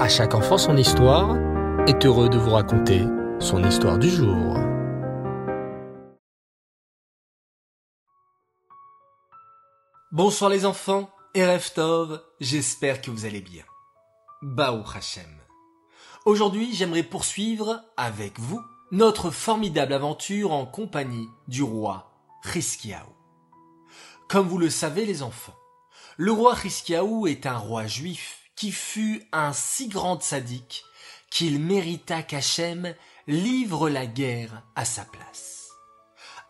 À chaque enfant son histoire est heureux de vous raconter son histoire du jour. Bonsoir les enfants, et Tov, j'espère que vous allez bien. Baou Hashem. Aujourd'hui, j'aimerais poursuivre avec vous notre formidable aventure en compagnie du roi Riskiaou. Comme vous le savez les enfants, le roi Riskiaou est un roi juif qui fut un si grand sadique qu'il mérita qu'Hachem livre la guerre à sa place.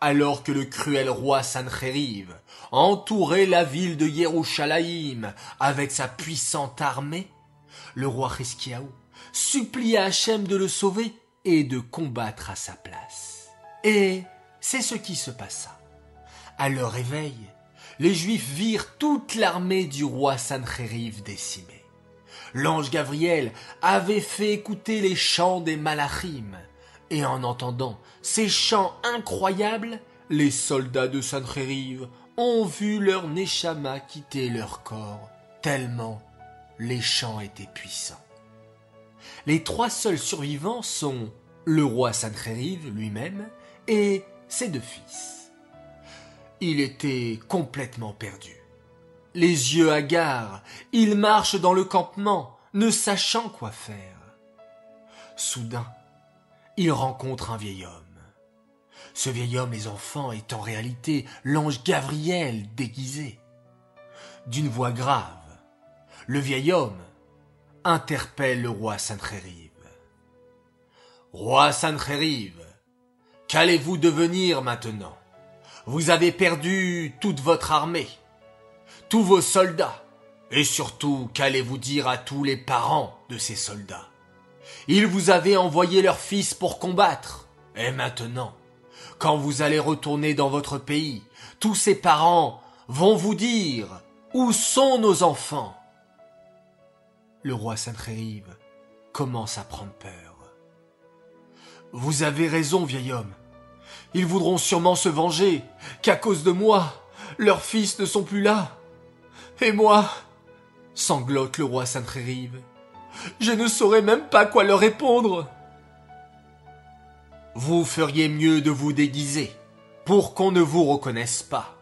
Alors que le cruel roi Sancheriv entourait la ville de Yerushalayim avec sa puissante armée, le roi Hiskiaou supplia Hachem de le sauver et de combattre à sa place. Et c'est ce qui se passa. À leur réveil, les Juifs virent toute l'armée du roi Sancheriv décimée l'ange Gabriel avait fait écouter les chants des Malachim, et en entendant ces chants incroyables, les soldats de Sancheriv ont vu leur Neshama quitter leur corps, tellement les chants étaient puissants. Les trois seuls survivants sont le roi Sancheriv lui-même et ses deux fils. Il était complètement perdu les yeux hagards, il marche dans le campement, ne sachant quoi faire. Soudain, il rencontre un vieil homme. Ce vieil homme, les enfants, est en réalité l'ange Gabriel déguisé. D'une voix grave, le vieil homme interpelle le roi Sancheriv. Roi Sancheriv, qu'allez-vous devenir maintenant? Vous avez perdu toute votre armée tous vos soldats. Et surtout, qu'allez-vous dire à tous les parents de ces soldats? Ils vous avaient envoyé leurs fils pour combattre. Et maintenant, quand vous allez retourner dans votre pays, tous ces parents vont vous dire Où sont nos enfants? Le roi Saint-Rérive commence à prendre peur. Vous avez raison, vieil homme. Ils voudront sûrement se venger, qu'à cause de moi, leurs fils ne sont plus là. Et moi sanglote le roi Saint-Rérive. Je ne saurais même pas quoi leur répondre. Vous feriez mieux de vous déguiser, pour qu'on ne vous reconnaisse pas.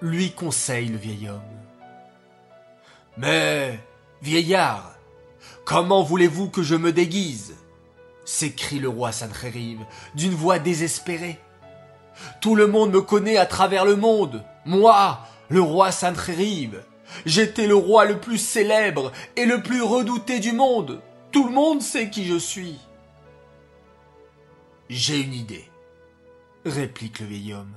Lui conseille le vieil homme. Mais, vieillard, comment voulez-vous que je me déguise? s'écrie le roi Saint-Rérive d'une voix désespérée. Tout le monde me connaît à travers le monde. Moi, le roi Saint-Rérive. J'étais le roi le plus célèbre et le plus redouté du monde. Tout le monde sait qui je suis. J'ai une idée, réplique le vieil homme.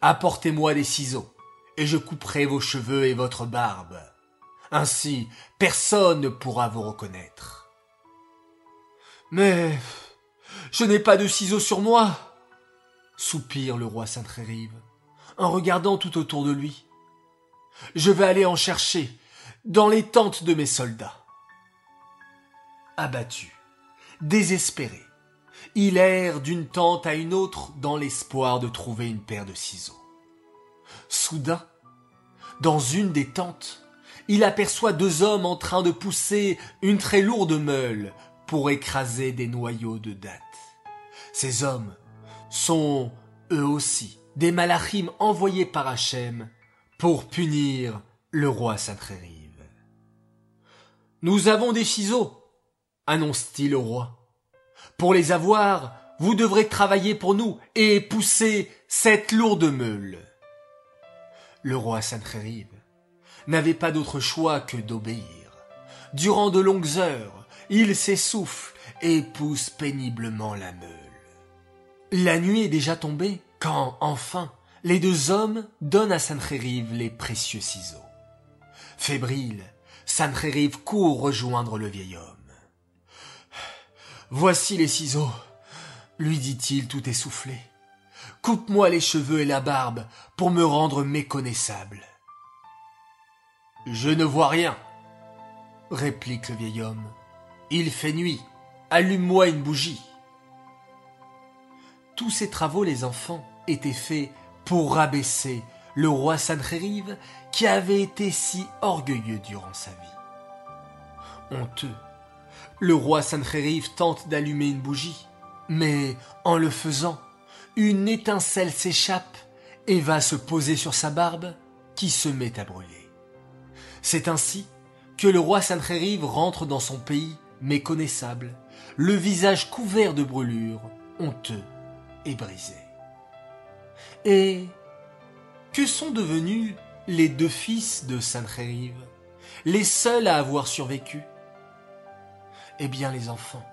Apportez-moi des ciseaux, et je couperai vos cheveux et votre barbe. Ainsi, personne ne pourra vous reconnaître. Mais je n'ai pas de ciseaux sur moi, soupire le roi Saint-Rérive en regardant tout autour de lui. Je vais aller en chercher dans les tentes de mes soldats. Abattu, désespéré, il erre d'une tente à une autre dans l'espoir de trouver une paire de ciseaux. Soudain, dans une des tentes, il aperçoit deux hommes en train de pousser une très lourde meule pour écraser des noyaux de dattes. Ces hommes sont, eux aussi, des malachim envoyés par Hachem pour punir le roi Saint-Rérive. Nous avons des ciseaux, annonce-t-il au roi. Pour les avoir, vous devrez travailler pour nous et pousser cette lourde meule. Le roi Saint-Rérive n'avait pas d'autre choix que d'obéir. Durant de longues heures, il s'essouffle et pousse péniblement la meule. La nuit est déjà tombée quand, enfin, les deux hommes donnent à Sancheriv les précieux ciseaux. Fébrile, Sancheriv court rejoindre le vieil homme. Voici les ciseaux, lui dit-il tout essoufflé. Coupe-moi les cheveux et la barbe pour me rendre méconnaissable. Je ne vois rien, réplique le vieil homme. Il fait nuit. Allume-moi une bougie. Tous ces travaux, les enfants, était fait pour rabaisser le roi Sancheriv qui avait été si orgueilleux durant sa vie. honteux. Le roi Sancheriv tente d'allumer une bougie, mais en le faisant, une étincelle s'échappe et va se poser sur sa barbe qui se met à brûler. C'est ainsi que le roi Sancheriv rentre dans son pays méconnaissable, le visage couvert de brûlures, honteux et brisé. Et que sont devenus les deux fils de Sancheriv, les seuls à avoir survécu? Eh bien les enfants,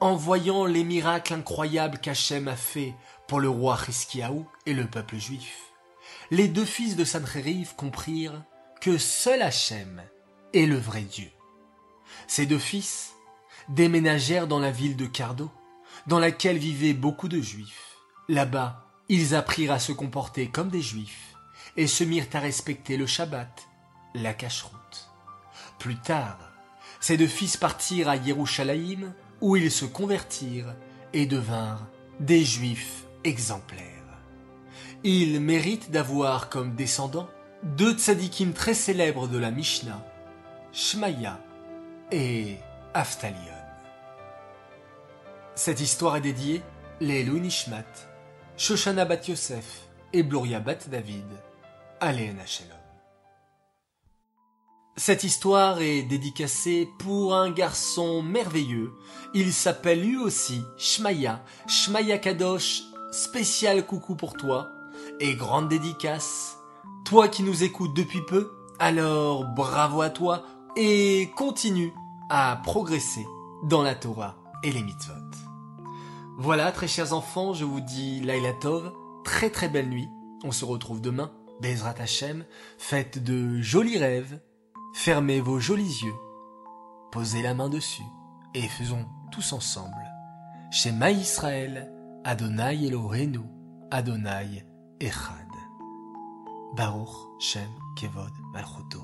en voyant les miracles incroyables qu'Hachem a fait pour le roi Hiskiaou et le peuple juif, les deux fils de Sancheriv comprirent que seul Hachem est le vrai Dieu. Ces deux fils déménagèrent dans la ville de Cardo, dans laquelle vivaient beaucoup de juifs. Là-bas, ils apprirent à se comporter comme des juifs et se mirent à respecter le Shabbat, la cacheroute. Plus tard, ces deux fils partirent à Yerushalayim où ils se convertirent et devinrent des juifs exemplaires. Ils méritent d'avoir comme descendants deux tzadikim très célèbres de la Mishnah, Shmaya et Aftalion. Cette histoire est dédiée les Nishmat, Shoshana Bat Yosef et Bloria Bat David, Aléna Shalom. Cette histoire est dédicacée pour un garçon merveilleux. Il s'appelle lui aussi Shmaya, Shmaya Kadosh, spécial coucou pour toi et grande dédicace. Toi qui nous écoutes depuis peu, alors bravo à toi et continue à progresser dans la Torah et les mitzvot. Voilà, très chers enfants, je vous dis Laila Tov, très très belle nuit. On se retrouve demain, Bezrat Hashem, faites de jolis rêves, fermez vos jolis yeux, posez la main dessus et faisons tous ensemble. Shema Israël, Adonai Elohenu, Adonai Echad. Baruch Shem Kevod Malchuto.